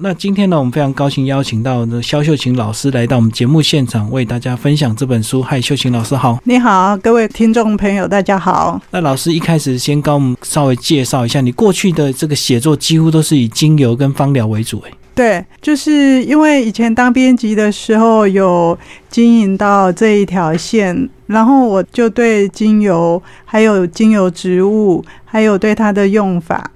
那今天呢，我们非常高兴邀请到呢肖秀琴老师来到我们节目现场，为大家分享这本书。嗨，秀琴老师好。你好，各位听众朋友，大家好。那老师一开始先跟我们稍微介绍一下，你过去的这个写作几乎都是以精油跟芳疗为主，诶。对，就是因为以前当编辑的时候有经营到这一条线，然后我就对精油、还有精油植物、还有对它的用法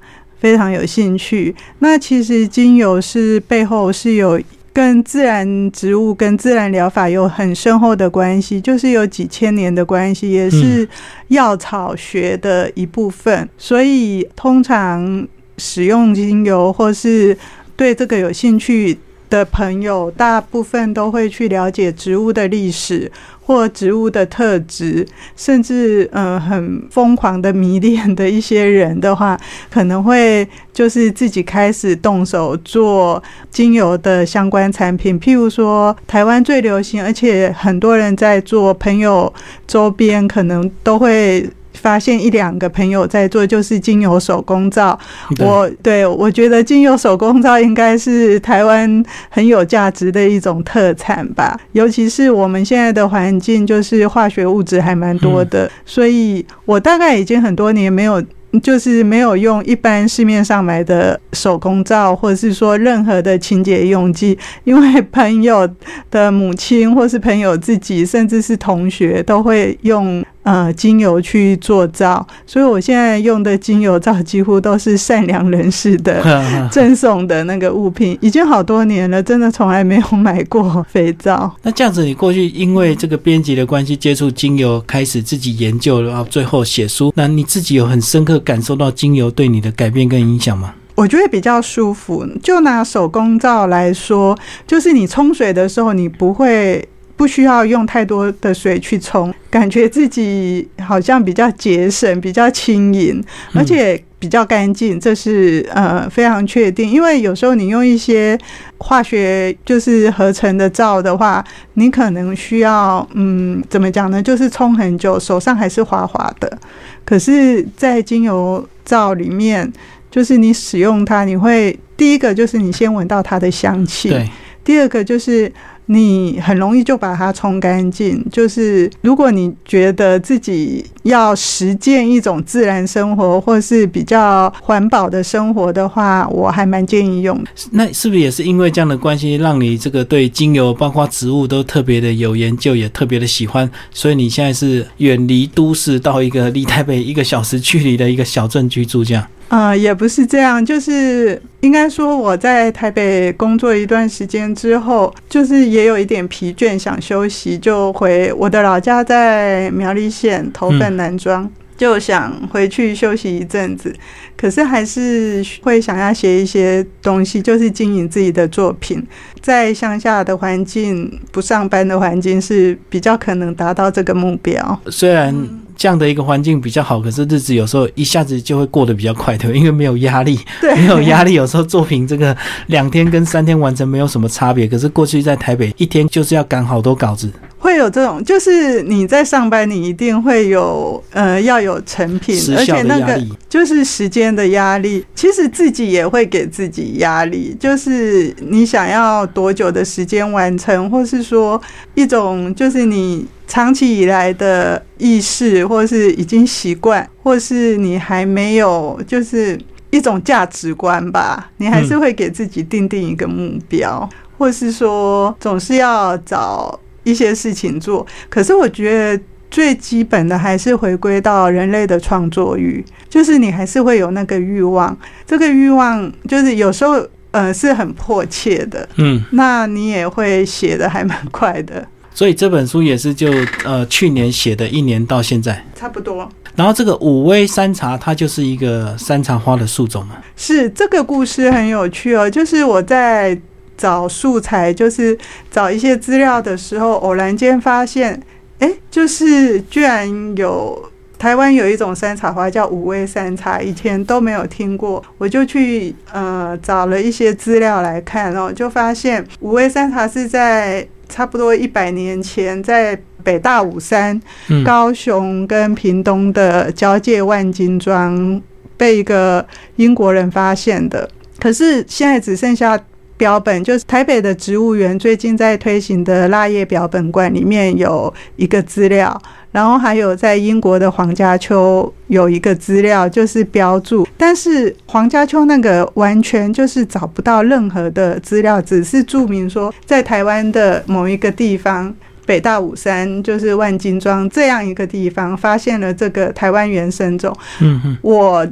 非常有兴趣。那其实精油是背后是有跟自然植物、跟自然疗法有很深厚的关系，就是有几千年的关系，也是药草学的一部分。所以通常使用精油或是对这个有兴趣的朋友，大部分都会去了解植物的历史或植物的特质，甚至嗯很疯狂的迷恋的一些人的话，可能会就是自己开始动手做精油的相关产品。譬如说，台湾最流行，而且很多人在做，朋友周边可能都会。发现一两个朋友在做，就是精油手工皂。我对我觉得精油手工皂应该是台湾很有价值的一种特产吧。尤其是我们现在的环境，就是化学物质还蛮多的，所以我大概已经很多年没有。就是没有用一般市面上买的手工皂，或者是说任何的清洁用剂，因为朋友的母亲，或是朋友自己，甚至是同学，都会用呃精油去做皂，所以我现在用的精油皂几乎都是善良人士的 赠送的那个物品，已经好多年了，真的从来没有买过肥皂。那这样子，你过去因为这个编辑的关系接触精油，开始自己研究，然后最后写书，那你自己有很深刻。感受到精油对你的改变跟影响吗？我觉得比较舒服。就拿手工皂来说，就是你冲水的时候，你不会不需要用太多的水去冲，感觉自己好像比较节省、比较轻盈，而且比较干净。这是呃非常确定。因为有时候你用一些化学就是合成的皂的话，你可能需要嗯怎么讲呢？就是冲很久，手上还是滑滑的。可是，在精油皂里面，就是你使用它，你会第一个就是你先闻到它的香气，第二个就是。你很容易就把它冲干净。就是如果你觉得自己要实践一种自然生活，或是比较环保的生活的话，我还蛮建议用。那是不是也是因为这样的关系，让你这个对精油，包括植物都特别的有研究，也特别的喜欢？所以你现在是远离都市，到一个离台北一个小时距离的一个小镇居住，这样？呃，也不是这样，就是应该说我在台北工作一段时间之后，就是也有一点疲倦，想休息，就回我的老家在苗栗县头份南庄，就想回去休息一阵子。可是还是会想要写一些东西，就是经营自己的作品。在乡下的环境，不上班的环境是比较可能达到这个目标。虽然。这样的一个环境比较好，可是日子有时候一下子就会过得比较快，对因为没有压力，没有压力，有时候作品这个两天跟三天完成没有什么差别。可是过去在台北一天就是要赶好多稿子，会有这种，就是你在上班，你一定会有呃要有成品，而且那个就是时间的压力。其实自己也会给自己压力，就是你想要多久的时间完成，或是说一种就是你。长期以来的意识，或是已经习惯，或是你还没有，就是一种价值观吧。你还是会给自己定定一个目标，或是说总是要找一些事情做。可是我觉得最基本的还是回归到人类的创作欲，就是你还是会有那个欲望。这个欲望就是有时候呃是很迫切的，嗯，那你也会写的还蛮快的。所以这本书也是就呃去年写的，一年到现在差不多。然后这个五味山茶，它就是一个山茶花的树种嘛。是这个故事很有趣哦，就是我在找素材，就是找一些资料的时候，偶然间发现，哎，就是居然有台湾有一种山茶花叫五味山茶，以前都没有听过。我就去呃找了一些资料来看，然后就发现五味山茶是在。差不多一百年前，在北大武山、高雄跟屏东的交界万金庄被一个英国人发现的。可是现在只剩下标本，就是台北的植物园最近在推行的蜡叶标本馆里面有一个资料，然后还有在英国的黄家丘有一个资料，就是标注，但是黄家丘那个完全就是找不到任何的资料，只是注明说在台湾的某一个地方。北大武山就是万金庄这样一个地方，发现了这个台湾原生种。嗯嗯，我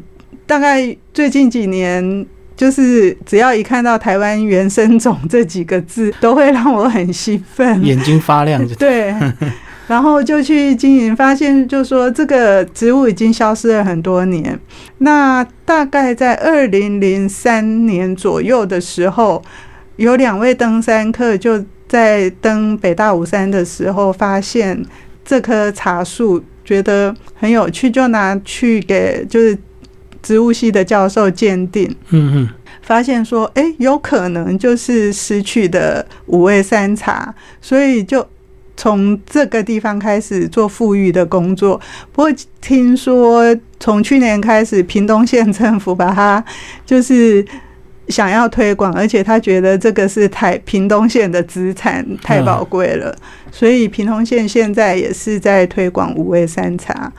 大概最近几年，就是只要一看到台湾原生种这几个字，都会让我很兴奋，眼睛发亮。对，然后就去经营，发现就说这个植物已经消失了很多年。那大概在二零零三年左右的时候，有两位登山客就。在登北大武山的时候，发现这棵茶树，觉得很有趣，就拿去给就是植物系的教授鉴定。嗯嗯，发现说，哎，有可能就是失去的五味山茶，所以就从这个地方开始做富裕的工作。不过听说从去年开始，屏东县政府把它就是。想要推广，而且他觉得这个是台屏东县的资产，太宝贵了，所以屏东县现在也是在推广五味山茶。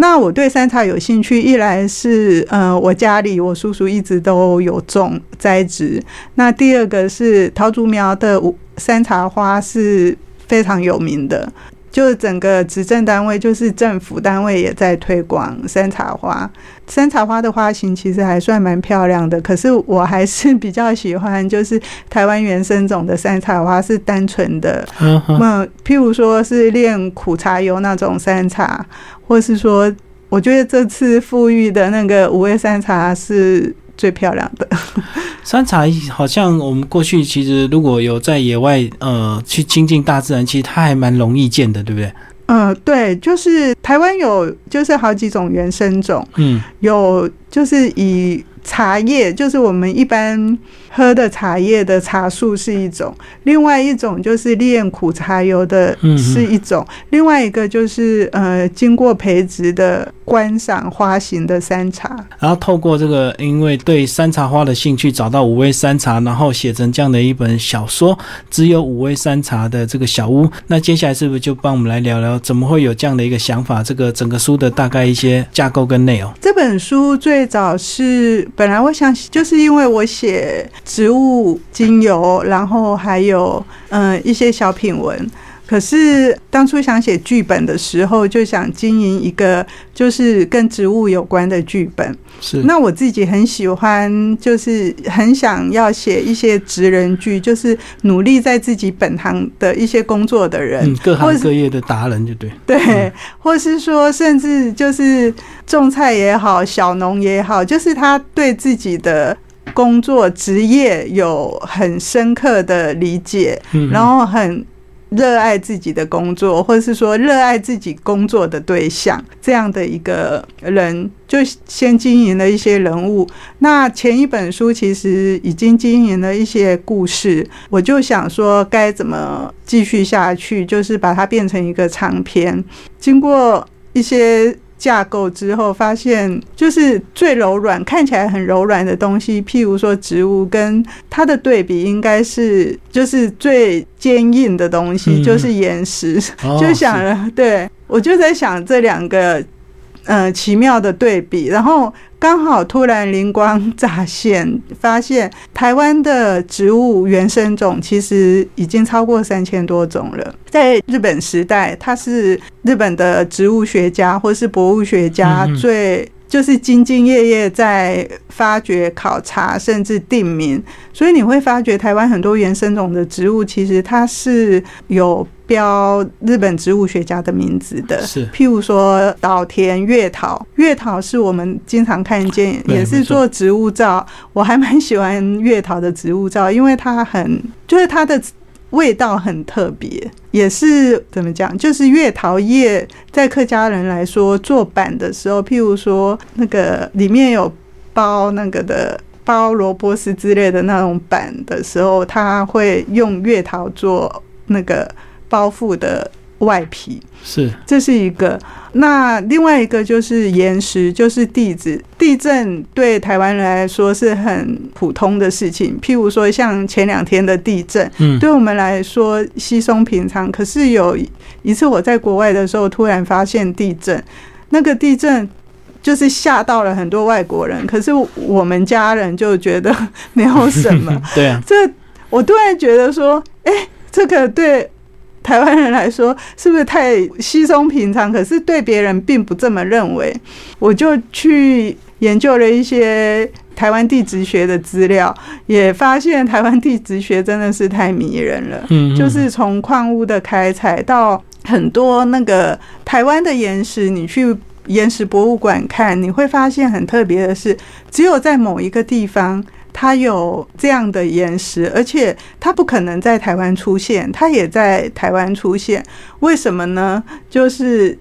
那我对山茶有兴趣，一来是呃，我家里我叔叔一直都有种栽植，那第二个是桃竹苗的山茶花是非常有名的。就是整个执政单位，就是政府单位也在推广山茶花。山茶花的花型其实还算蛮漂亮的，可是我还是比较喜欢，就是台湾原生种的山茶花是单纯的。那譬如说是炼苦茶油那种山茶，或是说，我觉得这次富裕的那个五味山茶是。最漂亮的 山茶，好像我们过去其实如果有在野外呃去亲近大自然，其实它还蛮容易见的，对不对？嗯，对，就是台湾有就是好几种原生种，嗯，有就是以。茶叶就是我们一般喝的茶叶的茶树是一种，另外一种就是炼苦茶油的是一种，另外一个就是呃经过培植的观赏花型的山茶。然后透过这个，因为对山茶花的兴趣，找到五味山茶，然后写成这样的一本小说，只有五味山茶的这个小屋。那接下来是不是就帮我们来聊聊，怎么会有这样的一个想法？这个整个书的大概一些架构跟内容。这本书最早是。本来我想，就是因为我写植物精油，然后还有嗯一些小品文。可是当初想写剧本的时候，就想经营一个就是跟植物有关的剧本。是，那我自己很喜欢，就是很想要写一些职人剧，就是努力在自己本行的一些工作的人，各行各业的达人，就对。对，或是说，甚至就是种菜也好，小农也好，就是他对自己的工作职业有很深刻的理解，然后很。热爱自己的工作，或者是说热爱自己工作的对象，这样的一个人，就先经营了一些人物。那前一本书其实已经经营了一些故事，我就想说该怎么继续下去，就是把它变成一个长篇。经过一些。架构之后发现，就是最柔软、看起来很柔软的东西，譬如说植物，跟它的对比应该是就是最坚硬的东西，就是岩石。就想了，对我就在想这两个。嗯，奇妙的对比，然后刚好突然灵光乍现，发现台湾的植物原生种其实已经超过三千多种了。在日本时代，它是日本的植物学家或是博物学家最。就是兢兢业业在发掘、考察，甚至定名，所以你会发觉台湾很多原生种的植物，其实它是有标日本植物学家的名字的。是，譬如说岛田月桃，月桃是我们经常看见，也是做植物照。我还蛮喜欢月桃的植物照，因为它很，就是它的。味道很特别，也是怎么讲？就是月桃叶，在客家人来说，做板的时候，譬如说那个里面有包那个的包萝卜丝之类的那种板的时候，他会用月桃做那个包覆的外皮。是，这是一个。那另外一个就是岩石，就是地质。地震对台湾人来说是很普通的事情，譬如说像前两天的地震，嗯，对我们来说稀松平常。可是有一次我在国外的时候，突然发现地震，那个地震就是吓到了很多外国人，可是我们家人就觉得 没有什么。对啊，这我突然觉得说，哎，这个对。台湾人来说，是不是太稀松平常？可是对别人并不这么认为。我就去研究了一些台湾地质学的资料，也发现台湾地质学真的是太迷人了。嗯，就是从矿物的开采到很多那个台湾的岩石，你去岩石博物馆看，你会发现很特别的是，只有在某一个地方。它有这样的岩石，而且它不可能在台湾出现，它也在台湾出现，为什么呢？就是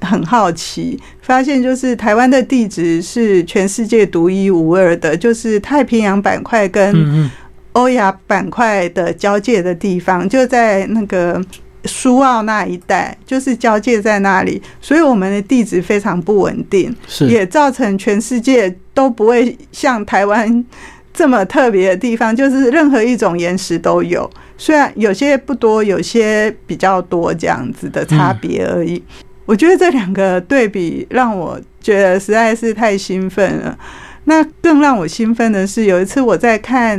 很好奇，发现就是台湾的地质是全世界独一无二的，就是太平洋板块跟欧亚板块的交界的地方，就在那个苏澳那一带，就是交界在那里，所以我们的地质非常不稳定，也造成全世界都不会像台湾。这么特别的地方，就是任何一种岩石都有，虽然有些不多，有些比较多，这样子的差别而已。我觉得这两个对比让我觉得实在是太兴奋了。那更让我兴奋的是，有一次我在看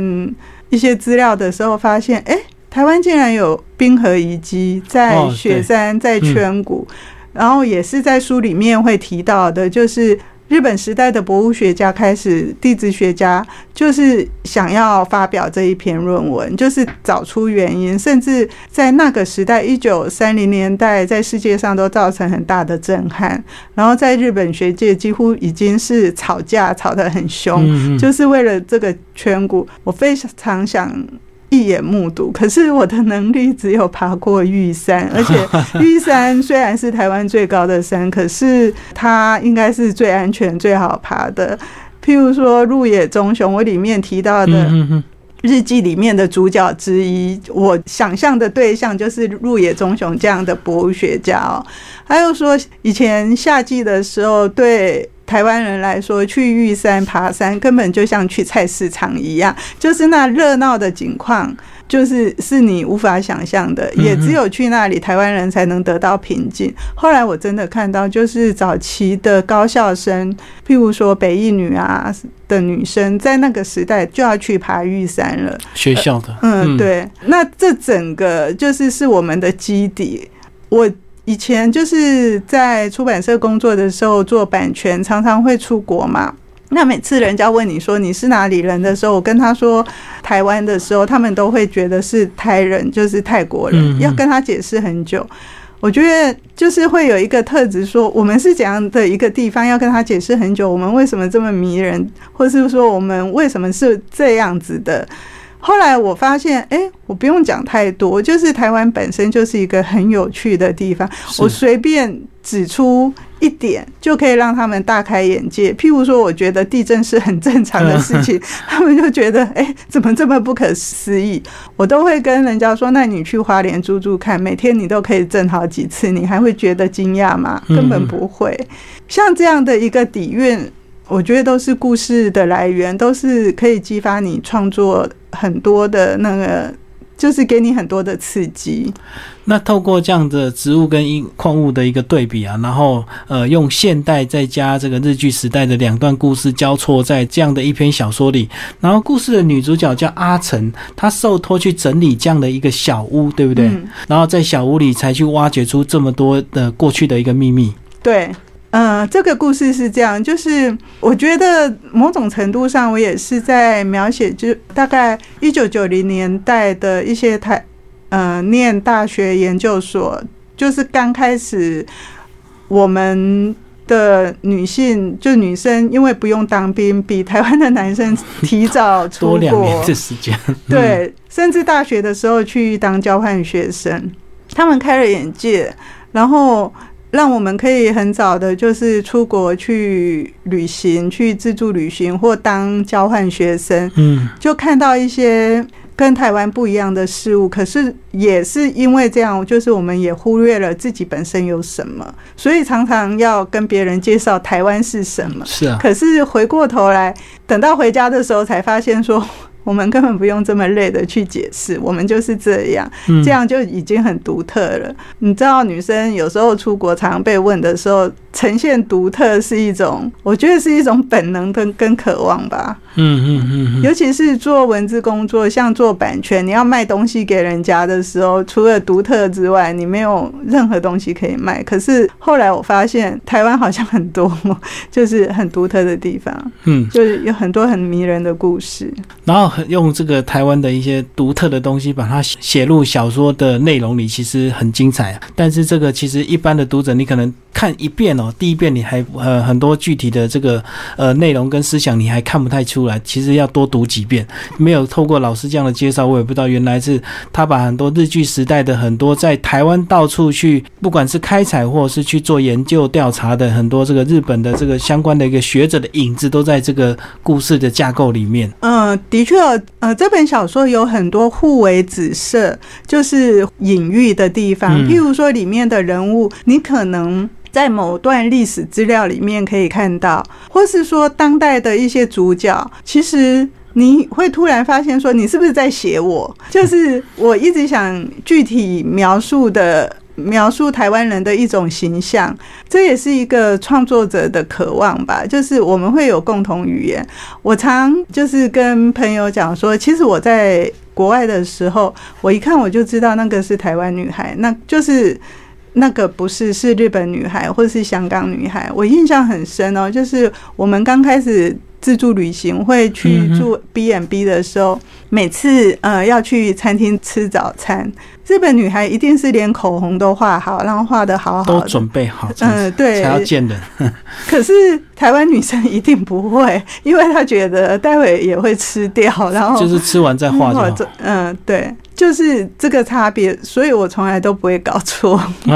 一些资料的时候，发现，哎，台湾竟然有冰河遗迹在雪山，在圈谷，然后也是在书里面会提到的，就是。日本时代的博物学家开始，地质学家就是想要发表这一篇论文，就是找出原因，甚至在那个时代，一九三零年代，在世界上都造成很大的震撼。然后在日本学界，几乎已经是吵架吵得很凶，就是为了这个圈骨。我非常想。一眼目睹，可是我的能力只有爬过玉山，而且玉山虽然是台湾最高的山，可是它应该是最安全、最好爬的。譬如说鹿野忠雄，我里面提到的日记里面的主角之一，我想象的对象就是鹿野忠雄这样的博物学家哦。还有说，以前夏季的时候，对。台湾人来说，去玉山爬山根本就像去菜市场一样，就是那热闹的景况，就是是你无法想象的。也只有去那里，台湾人才能得到平静。后来我真的看到，就是早期的高校生，譬如说北艺女啊的女生，在那个时代就要去爬玉山了。学校的，嗯，对。那这整个就是是我们的基底。我。以前就是在出版社工作的时候做版权，常常会出国嘛。那每次人家问你说你是哪里人的时候，我跟他说台湾的时候，他们都会觉得是台人，就是泰国人。要跟他解释很久，我觉得就是会有一个特质，说我们是怎样的一个地方，要跟他解释很久，我们为什么这么迷人，或是说我们为什么是这样子的。后来我发现，哎，我不用讲太多，就是台湾本身就是一个很有趣的地方。我随便指出一点，就可以让他们大开眼界。譬如说，我觉得地震是很正常的事情，他们就觉得，哎，怎么这么不可思议？我都会跟人家说，那你去花莲住住看，每天你都可以震好几次，你还会觉得惊讶吗？根本不会。像这样的一个底蕴。我觉得都是故事的来源，都是可以激发你创作很多的那个，就是给你很多的刺激。那透过这样的植物跟矿物的一个对比啊，然后呃，用现代再加这个日剧时代的两段故事交错在这样的一篇小说里，然后故事的女主角叫阿成，她受托去整理这样的一个小屋，对不对？然后在小屋里才去挖掘出这么多的过去的一个秘密。对。嗯，这个故事是这样，就是我觉得某种程度上，我也是在描写，就大概一九九零年代的一些台，呃，念大学研究所，就是刚开始，我们的女性就女生，因为不用当兵，比台湾的男生提早出国。多两年的时间，对，甚至大学的时候去当交换学生，他们开了眼界，然后。让我们可以很早的，就是出国去旅行，去自助旅行或当交换学生，嗯，就看到一些跟台湾不一样的事物，可是也是因为这样，就是我们也忽略了自己本身有什么，所以常常要跟别人介绍台湾是什么。是啊，可是回过头来，等到回家的时候才发现说。我们根本不用这么累的去解释，我们就是这样，这样就已经很独特了。你知道，女生有时候出国常被问的时候，呈现独特是一种，我觉得是一种本能跟跟渴望吧。嗯嗯嗯，尤其是做文字工作，像做版权，你要卖东西给人家的时候，除了独特之外，你没有任何东西可以卖。可是后来我发现，台湾好像很多 就是很独特的地方，嗯，就是有很多很迷人的故事，然后。用这个台湾的一些独特的东西，把它写入小说的内容里，其实很精彩。但是这个其实一般的读者，你可能看一遍哦，第一遍你还呃很多具体的这个呃内容跟思想你还看不太出来，其实要多读几遍。没有透过老师这样的介绍，我也不知道原来是他把很多日剧时代的很多在台湾到处去，不管是开采或是去做研究调查的很多这个日本的这个相关的一个学者的影子，都在这个故事的架构里面。嗯，的确。呃，这本小说有很多互为紫色，就是隐喻的地方。譬如说，里面的人物，你可能在某段历史资料里面可以看到，或是说当代的一些主角，其实你会突然发现，说你是不是在写我？就是我一直想具体描述的。描述台湾人的一种形象，这也是一个创作者的渴望吧。就是我们会有共同语言。我常就是跟朋友讲说，其实我在国外的时候，我一看我就知道那个是台湾女孩，那就是那个不是是日本女孩或是香港女孩。我印象很深哦，就是我们刚开始自助旅行会去住 B and B 的时候，每次呃要去餐厅吃早餐。日本女孩一定是连口红都画好，然后画的好好，都准备好，嗯，对，才要见人。可是台湾女生一定不会，因为她觉得待会也会吃掉，然后就是吃完再画就。嗯，对，就是这个差别，所以我从来都不会搞错。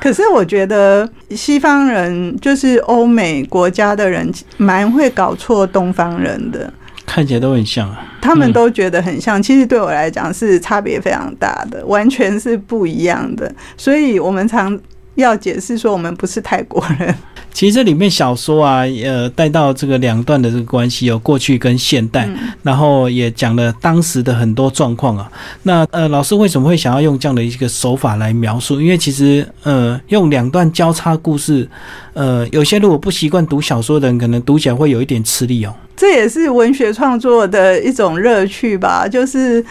可是我觉得西方人就是欧美国家的人，蛮会搞错东方人的。看起来都很像啊，他们都觉得很像，其实对我来讲是差别非常大的，完全是不一样的。所以我们常要解释说，我们不是泰国人。其实这里面小说啊，呃，带到这个两段的这个关系，有过去跟现代，然后也讲了当时的很多状况啊。那呃，老师为什么会想要用这样的一个手法来描述？因为其实呃，用两段交叉故事，呃，有些如果不习惯读小说的人，可能读起来会有一点吃力哦。这也是文学创作的一种乐趣吧，就是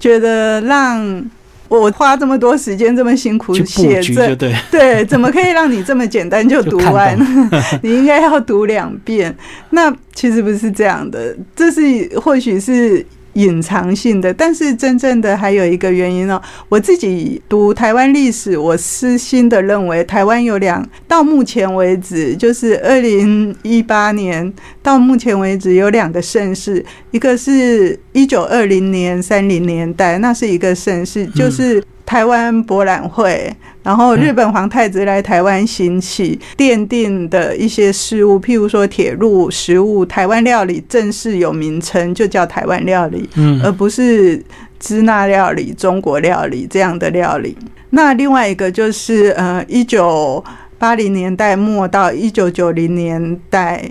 觉得让我花这么多时间这么辛苦写这，对 对，怎么可以让你这么简单就读 完？你应该要读两遍。那其实不是这样的，这是或许是。隐藏性的，但是真正的还有一个原因哦。我自己读台湾历史，我私心的认为，台湾有两到目前为止，就是二零一八年到目前为止有两个盛世，一个是一九二零年三零年代，那是一个盛世，就是。台湾博览会，然后日本皇太子来台湾行起，奠定的一些事物，譬如说铁路、食物，台湾料理正式有名称，就叫台湾料理，嗯，而不是支那料理、中国料理这样的料理。那另外一个就是，呃，一九八零年代末到一九九零年代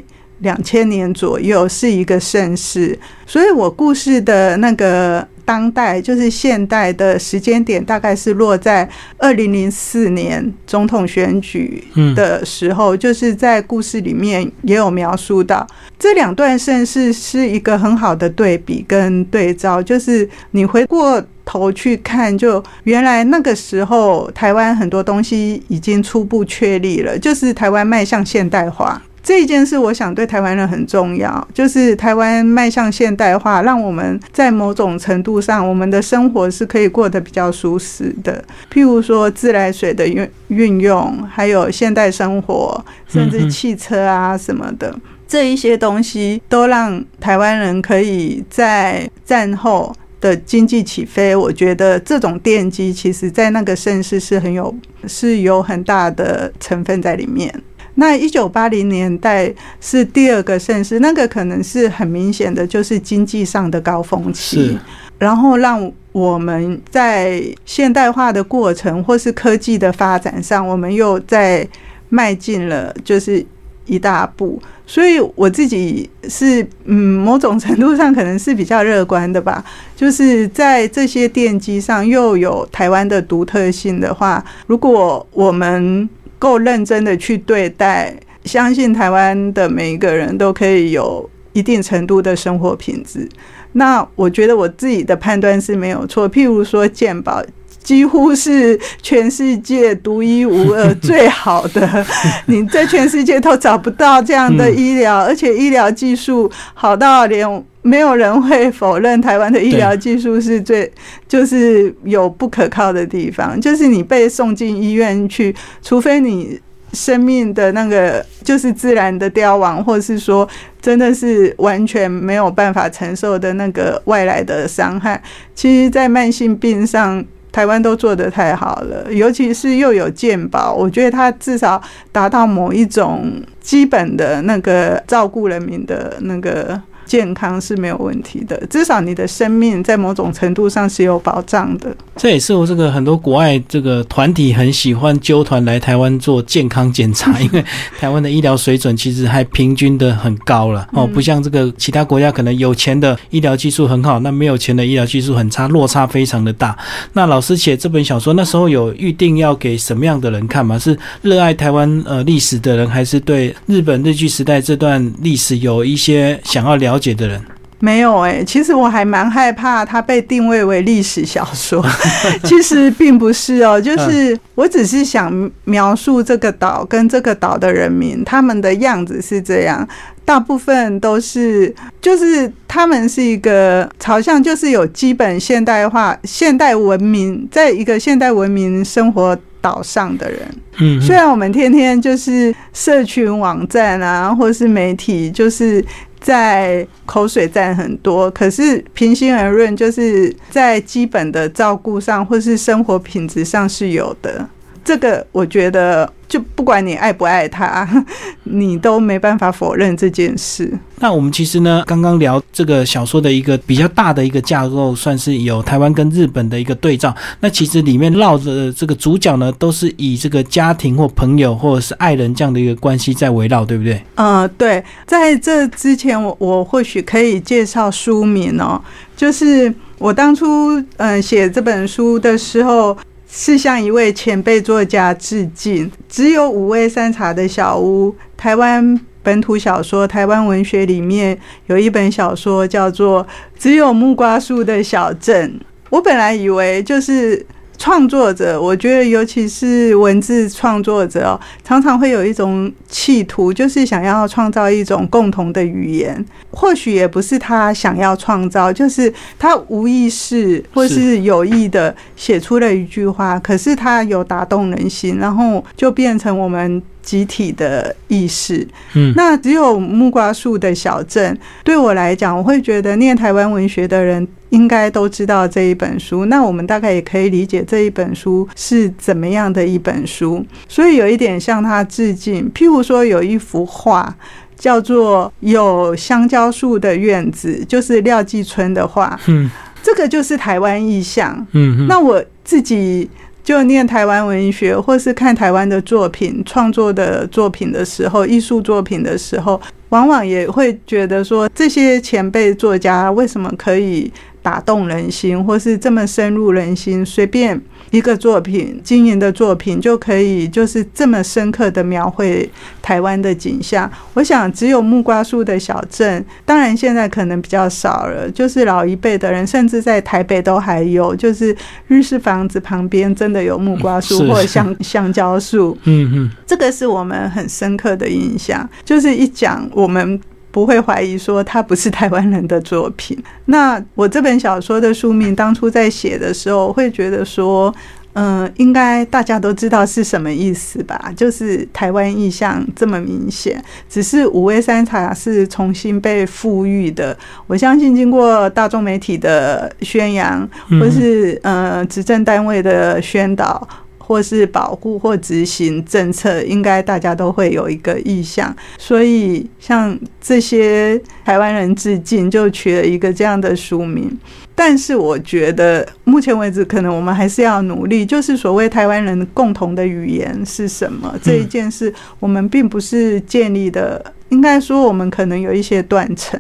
两千年左右是一个盛世，所以我故事的那个。当代就是现代的时间点，大概是落在二零零四年总统选举的时候，就是在故事里面也有描述到这两段盛世是一个很好的对比跟对照，就是你回过头去看，就原来那个时候台湾很多东西已经初步确立了，就是台湾迈向现代化。这一件事，我想对台湾人很重要，就是台湾迈向现代化，让我们在某种程度上，我们的生活是可以过得比较舒适的。譬如说自来水的运运用，还有现代生活，甚至汽车啊什么的，这一些东西都让台湾人可以在战后的经济起飞。我觉得这种奠基，其实在那个盛世是很有是有很大的成分在里面。那一九八零年代是第二个盛世，那个可能是很明显的，就是经济上的高峰期。然后让我们在现代化的过程或是科技的发展上，我们又在迈进了就是一大步。所以我自己是嗯，某种程度上可能是比较乐观的吧。就是在这些电机上又有台湾的独特性的话，如果我们够认真的去对待，相信台湾的每一个人都可以有一定程度的生活品质。那我觉得我自己的判断是没有错。譬如说健保。几乎是全世界独一无二、最好的，你在全世界都找不到这样的医疗，而且医疗技术好到连没有人会否认台湾的医疗技术是最，就是有不可靠的地方。就是你被送进医院去，除非你生命的那个就是自然的凋亡，或者是说真的是完全没有办法承受的那个外来的伤害，其实，在慢性病上。台湾都做得太好了，尤其是又有健保，我觉得它至少达到某一种基本的那个照顾人民的那个。健康是没有问题的，至少你的生命在某种程度上是有保障的。这也是我这个很多国外这个团体很喜欢纠团来台湾做健康检查，因为台湾的医疗水准其实还平均的很高了哦，不像这个其他国家可能有钱的医疗技术很好，那没有钱的医疗技术很差，落差非常的大。那老师写这本小说那时候有预定要给什么样的人看吗？是热爱台湾呃历史的人，还是对日本日据时代这段历史有一些想要了？了解的人没有哎，其实我还蛮害怕它被定位为历史小说，其实并不是哦，就是我只是想描述这个岛跟这个岛的人民，他们的样子是这样，大部分都是就是他们是一个朝向，就是有基本现代化、现代文明，在一个现代文明生活岛上的人。嗯，虽然我们天天就是社群网站啊，或是媒体，就是。在口水战很多，可是平心而论，就是在基本的照顾上或是生活品质上是有的。这个我觉得。就不管你爱不爱他，你都没办法否认这件事。那我们其实呢，刚刚聊这个小说的一个比较大的一个架构，算是有台湾跟日本的一个对照。那其实里面绕着这个主角呢，都是以这个家庭或朋友或者是爱人这样的一个关系在围绕，对不对？嗯，对。在这之前，我我或许可以介绍书名哦，就是我当初嗯写这本书的时候。是向一位前辈作家致敬。只有五味山茶的小屋，台湾本土小说、台湾文学里面有一本小说叫做《只有木瓜树的小镇》。我本来以为就是。创作者，我觉得尤其是文字创作者哦，常常会有一种企图，就是想要创造一种共同的语言。或许也不是他想要创造，就是他无意识或是有意的写出了一句话，可是他有打动人心，然后就变成我们。集体的意识，嗯，那只有木瓜树的小镇，对我来讲，我会觉得念台湾文学的人应该都知道这一本书。那我们大概也可以理解这一本书是怎么样的一本书，所以有一点向他致敬。譬如说，有一幅画叫做《有香蕉树的院子》，就是廖继春的画，嗯，这个就是台湾意象，嗯，那我自己。就念台湾文学，或是看台湾的作品、创作的作品的时候，艺术作品的时候，往往也会觉得说，这些前辈作家为什么可以打动人心，或是这么深入人心？随便。一个作品，经营的作品就可以就是这么深刻的描绘台湾的景象。我想，只有木瓜树的小镇，当然现在可能比较少了。就是老一辈的人，甚至在台北都还有，就是日式房子旁边真的有木瓜树或香香蕉树。嗯嗯，这个是我们很深刻的印象。就是一讲我们。不会怀疑说它不是台湾人的作品。那我这本小说的书名当初在写的时候，会觉得说，嗯，应该大家都知道是什么意思吧？就是台湾意象这么明显，只是五味山茶是重新被赋予的。我相信经过大众媒体的宣扬，或是呃执政单位的宣导。或是保护或执行政策，应该大家都会有一个意向。所以，像这些台湾人致敬，就取了一个这样的书名。但是，我觉得目前为止，可能我们还是要努力，就是所谓台湾人共同的语言是什么这一件事，我们并不是建立的。应该说，我们可能有一些断层，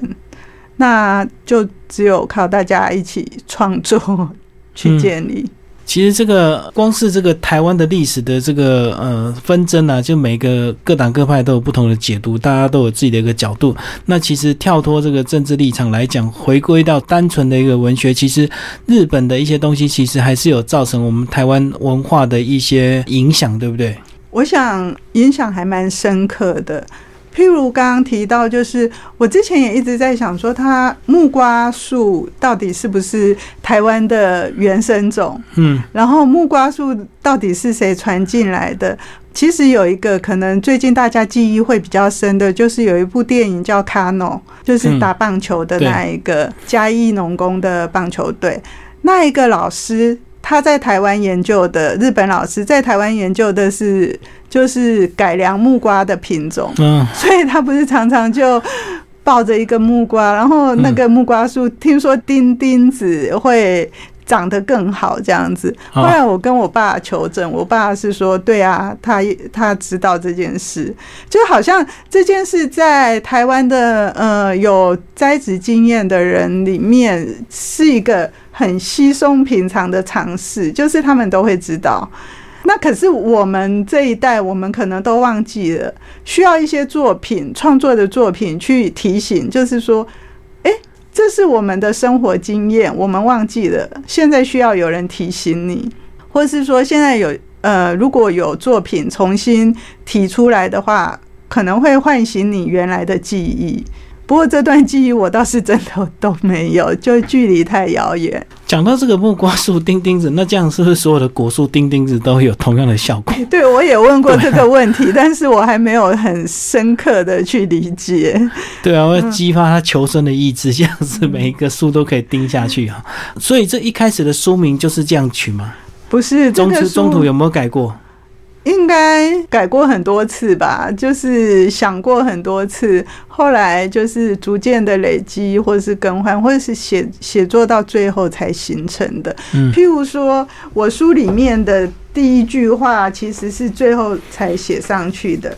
那就只有靠大家一起创作去建立。其实这个光是这个台湾的历史的这个呃纷争啊，就每个各党各派都有不同的解读，大家都有自己的一个角度。那其实跳脱这个政治立场来讲，回归到单纯的一个文学，其实日本的一些东西，其实还是有造成我们台湾文化的一些影响，对不对？我想影响还蛮深刻的。譬如刚刚提到，就是我之前也一直在想说，它木瓜树到底是不是台湾的原生种？嗯，然后木瓜树到底是谁传进来的？其实有一个可能最近大家记忆会比较深的，就是有一部电影叫《卡诺》，就是打棒球的那一个嘉义农工的棒球队，那一个老师。他在台湾研究的日本老师在台湾研究的是就是改良木瓜的品种，嗯，所以他不是常常就抱着一个木瓜，然后那个木瓜树听说钉钉子会长得更好这样子。后来我跟我爸求证，我爸是说对啊，他他知道这件事，就好像这件事在台湾的呃有栽植经验的人里面是一个。很稀松平常的尝试，就是他们都会知道。那可是我们这一代，我们可能都忘记了，需要一些作品创作的作品去提醒，就是说，哎，这是我们的生活经验，我们忘记了，现在需要有人提醒你，或是说，现在有呃，如果有作品重新提出来的话，可能会唤醒你原来的记忆。不过这段记忆我倒是真的都没有，就距离太遥远。讲到这个木瓜树钉钉子，那这样是不是所有的果树钉钉子都有同样的效果？对，我也问过这个问题，但是我还没有很深刻的去理解。对啊，会激发他求生的意志，这样子每一个树都可以钉下去啊。所以这一开始的书名就是这样取吗？不是，中途中途有没有改过？应该改过很多次吧，就是想过很多次，后来就是逐渐的累积，或者是更换，或者是写写作到最后才形成的。譬如说，我书里面的第一句话，其实是最后才写上去的。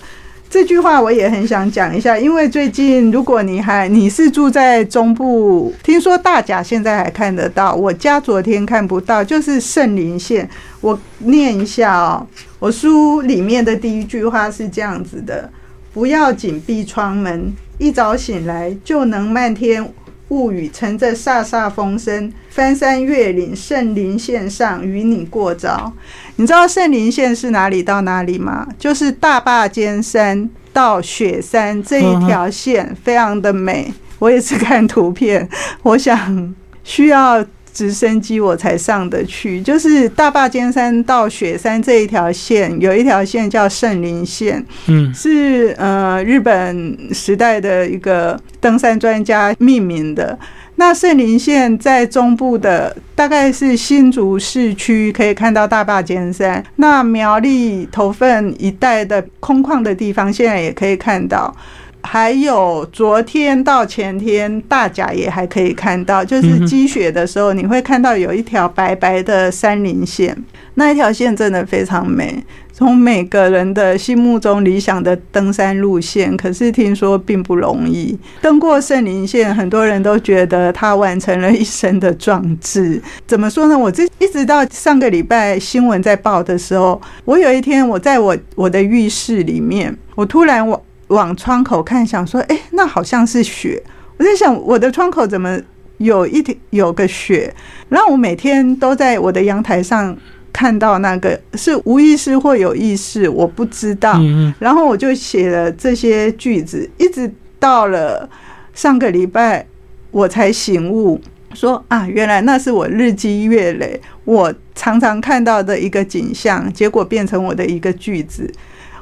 这句话我也很想讲一下，因为最近如果你还你是住在中部，听说大甲现在还看得到，我家昨天看不到，就是圣林县。我念一下哦，我书里面的第一句话是这样子的：不要紧闭窗门，一早醒来就能漫天雾雨，乘着飒飒风声，翻山越岭，圣林线上与你过招。你知道圣林线是哪里到哪里吗？就是大坝尖山到雪山这一条线，非常的美。我也是看图片，我想需要直升机我才上得去。就是大坝尖山到雪山这一条线，有一条线叫圣林线，嗯，是呃日本时代的一个登山专家命名的。那圣林线在中部的，大概是新竹市区，可以看到大坝尖山。那苗栗头份一带的空旷的地方，现在也可以看到。还有昨天到前天，大甲也还可以看到，就是积雪的时候，你会看到有一条白白的山林线，那一条线真的非常美。从每个人的心目中理想的登山路线，可是听说并不容易。登过圣林线，很多人都觉得他完成了一生的壮志。怎么说呢？我这一直到上个礼拜新闻在报的时候，我有一天我在我我的浴室里面，我突然往往窗口看，想说，哎，那好像是雪。我在想，我的窗口怎么有一点有个雪？然后我每天都在我的阳台上。看到那个是无意识或有意识，我不知道。然后我就写了这些句子，一直到了上个礼拜，我才醒悟，说啊，原来那是我日积月累，我常常看到的一个景象，结果变成我的一个句子。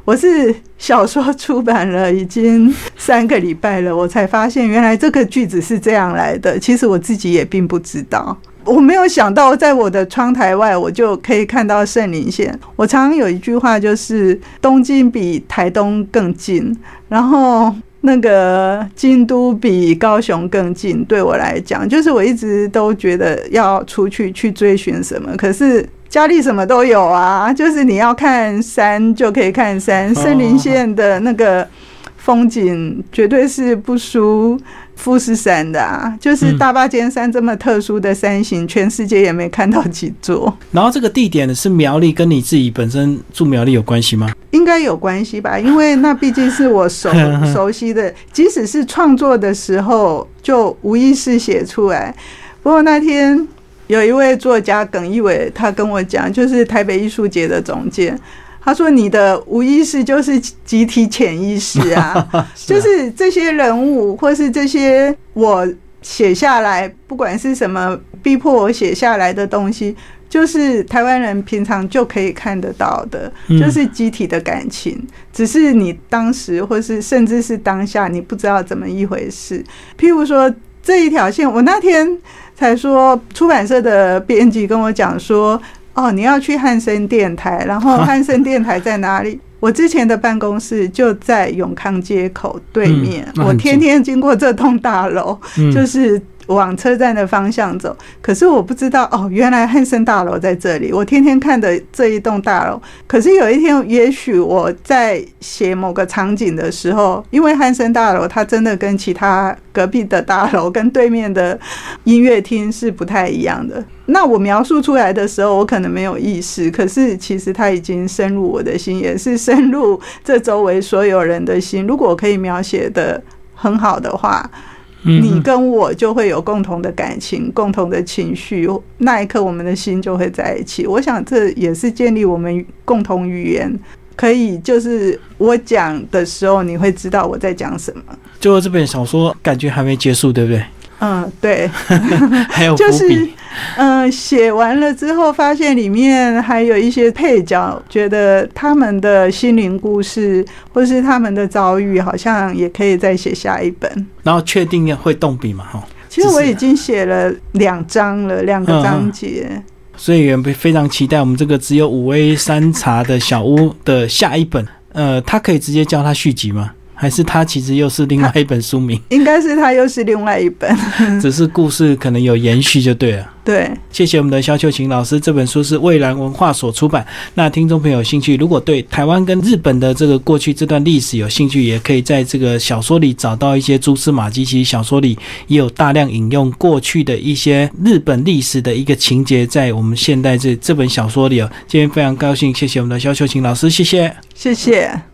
我是小说出版了已经三个礼拜了，我才发现原来这个句子是这样来的。其实我自己也并不知道。我没有想到，在我的窗台外，我就可以看到圣林线。我常常有一句话，就是东京比台东更近，然后那个京都比高雄更近。对我来讲，就是我一直都觉得要出去去追寻什么，可是家里什么都有啊，就是你要看山就可以看山，森林县的那个风景绝对是不输。富士山的啊，就是大巴尖山这么特殊的山形，全世界也没看到几座。然后这个地点呢是苗栗，跟你自己本身住苗栗有关系吗？应该有关系吧，因为那毕竟是我熟 熟悉的，即使是创作的时候就无意识写出来。不过那天有一位作家耿一伟，他跟我讲，就是台北艺术节的总监。他说：“你的无意识就是集体潜意识 啊，就是这些人物，或是这些我写下来，不管是什么逼迫我写下来的东西，就是台湾人平常就可以看得到的，就是集体的感情。只是你当时，或是甚至是当下，你不知道怎么一回事。譬如说这一条线，我那天才说，出版社的编辑跟我讲说。”哦，你要去汉森电台，然后 汉森电台在哪里？我之前的办公室就在永康街口对面，我天天经过这栋大楼，就是。往车站的方向走，可是我不知道哦，原来汉森大楼在这里。我天天看的这一栋大楼，可是有一天，也许我在写某个场景的时候，因为汉森大楼它真的跟其他隔壁的大楼、跟对面的音乐厅是不太一样的。那我描述出来的时候，我可能没有意识，可是其实它已经深入我的心，也是深入这周围所有人的心。如果我可以描写的很好的话。你跟我就会有共同的感情、共同的情绪，那一刻我们的心就会在一起。我想这也是建立我们共同语言，可以就是我讲的时候，你会知道我在讲什么。最后这本小说感觉还没结束，对不对？嗯，对，还有就是，嗯，写完了之后，发现里面还有一些配角，觉得他们的心灵故事或是他们的遭遇，好像也可以再写下一本。然后确定会动笔嘛？哈，其实我已经写了两章了，两个章节，所以也非常期待我们这个只有五味山茶的小屋的下一本。呃，他可以直接叫他续集吗？还是它其实又是另外一本书名，应该是它又是另外一本，只是故事可能有延续就对了。对，谢谢我们的肖秀琴老师，这本书是蔚蓝文化所出版。那听众朋友有兴趣，如果对台湾跟日本的这个过去这段历史有兴趣，也可以在这个小说里找到一些蛛丝马迹。其实小说里也有大量引用过去的一些日本历史的一个情节，在我们现代这这本小说里哦。今天非常高兴，谢谢我们的肖秀琴老师，谢谢，谢谢。